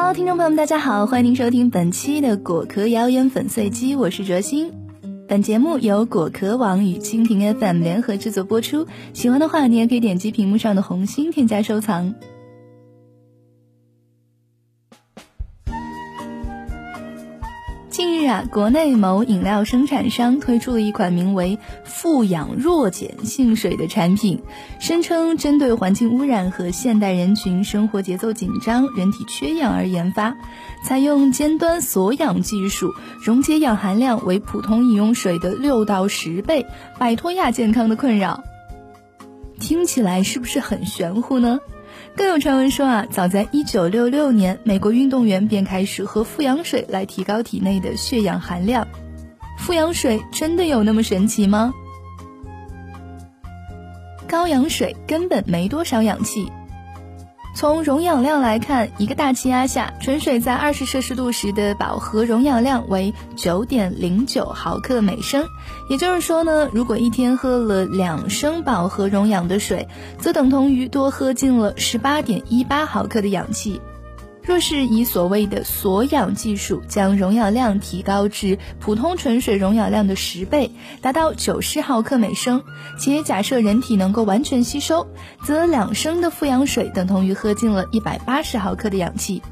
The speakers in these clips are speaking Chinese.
Hello，听众朋友们，大家好，欢迎您收听本期的果壳谣言粉碎机，我是卓心。本节目由果壳网与蜻蜓 FM 联合制作播出。喜欢的话，你也可以点击屏幕上的红心添加收藏。近日啊，国内某饮料生产商推出了一款名为“富氧弱碱性水”的产品，声称针对环境污染和现代人群生活节奏紧张、人体缺氧而研发，采用尖端锁氧技术，溶解氧含量为普通饮用水的六到十倍，摆脱亚健康的困扰。听起来是不是很玄乎呢？更有传闻说啊，早在一九六六年，美国运动员便开始喝富氧水来提高体内的血氧含量。富氧水真的有那么神奇吗？高氧水根本没多少氧气。从溶氧量来看，一个大气压下，纯水在二十摄氏度时的饱和溶氧量为九点零九毫克每升。也就是说呢，如果一天喝了两升饱和溶氧的水，则等同于多喝进了十八点一八毫克的氧气。若是以所谓的锁氧技术将溶氧量提高至普通纯水溶氧量的十倍，达到九十毫克每升，且假设人体能够完全吸收，则两升的富氧水等同于喝进了一百八十毫克的氧气。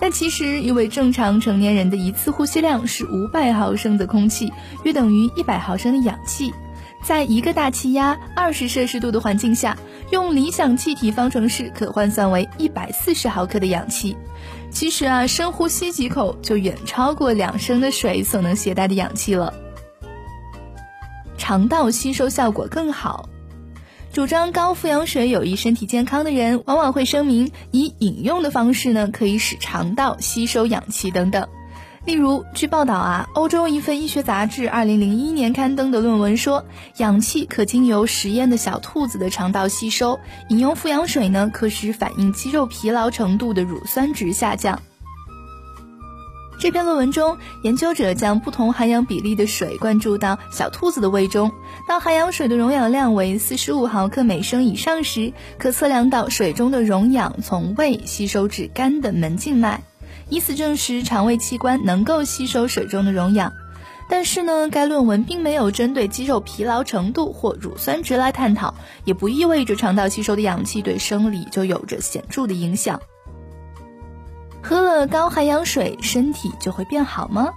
但其实，一位正常成年人的一次呼吸量是五百毫升的空气，约等于一百毫升的氧气。在一个大气压二十摄氏度的环境下，用理想气体方程式可换算为一百四十毫克的氧气。其实啊，深呼吸几口就远超过两升的水所能携带的氧气了。肠道吸收效果更好。主张高富氧水有益身体健康的人，往往会声明以饮用的方式呢，可以使肠道吸收氧气等等。例如，据报道啊，欧洲一份医学杂志二零零一年刊登的论文说，氧气可经由实验的小兔子的肠道吸收，饮用富氧水呢，可使反映肌肉疲劳程度的乳酸值下降。这篇论文中，研究者将不同含氧比例的水灌注到小兔子的胃中，当含氧水的溶氧量为四十五毫克每升以上时，可测量到水中的溶氧从胃吸收至肝的门静脉。以此证实肠胃器官能够吸收水中的溶氧，但是呢，该论文并没有针对肌肉疲劳程度或乳酸值来探讨，也不意味着肠道吸收的氧气对生理就有着显著的影响。喝了高含氧水，身体就会变好吗？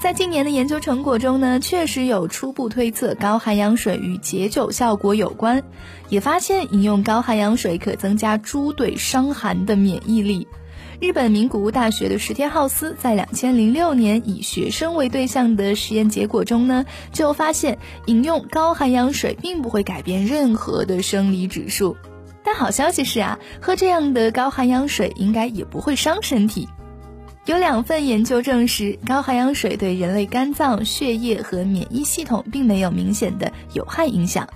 在近年的研究成果中呢，确实有初步推测高含氧水与解酒效果有关，也发现饮用高含氧水可增加猪对伤寒的免疫力。日本名古屋大学的石田浩司在两千零六年以学生为对象的实验结果中呢，就发现饮用高含氧水并不会改变任何的生理指数。但好消息是啊，喝这样的高含氧水应该也不会伤身体。有两份研究证实，高含氧水对人类肝脏、血液和免疫系统并没有明显的有害影响。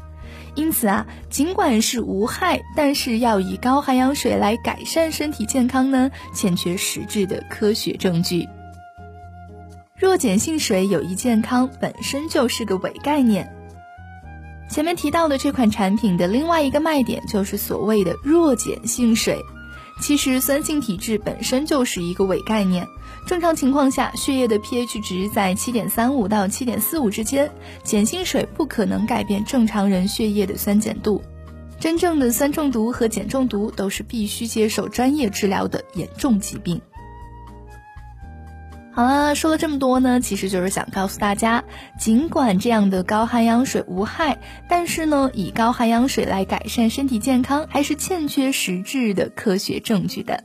因此啊，尽管是无害，但是要以高含氧水来改善身体健康呢，欠缺实质的科学证据。弱碱性水有益健康本身就是个伪概念。前面提到的这款产品的另外一个卖点就是所谓的弱碱性水。其实酸性体质本身就是一个伪概念。正常情况下，血液的 pH 值在七点三五到七点四五之间，碱性水不可能改变正常人血液的酸碱度。真正的酸中毒和碱中毒都是必须接受专业治疗的严重疾病。好了，说了这么多呢，其实就是想告诉大家，尽管这样的高含氧水无害，但是呢，以高含氧水来改善身体健康，还是欠缺实质的科学证据的。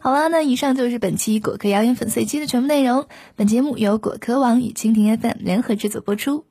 好了，那以上就是本期果壳谣言粉碎机的全部内容。本节目由果壳网与蜻蜓 FM 联合制作播出。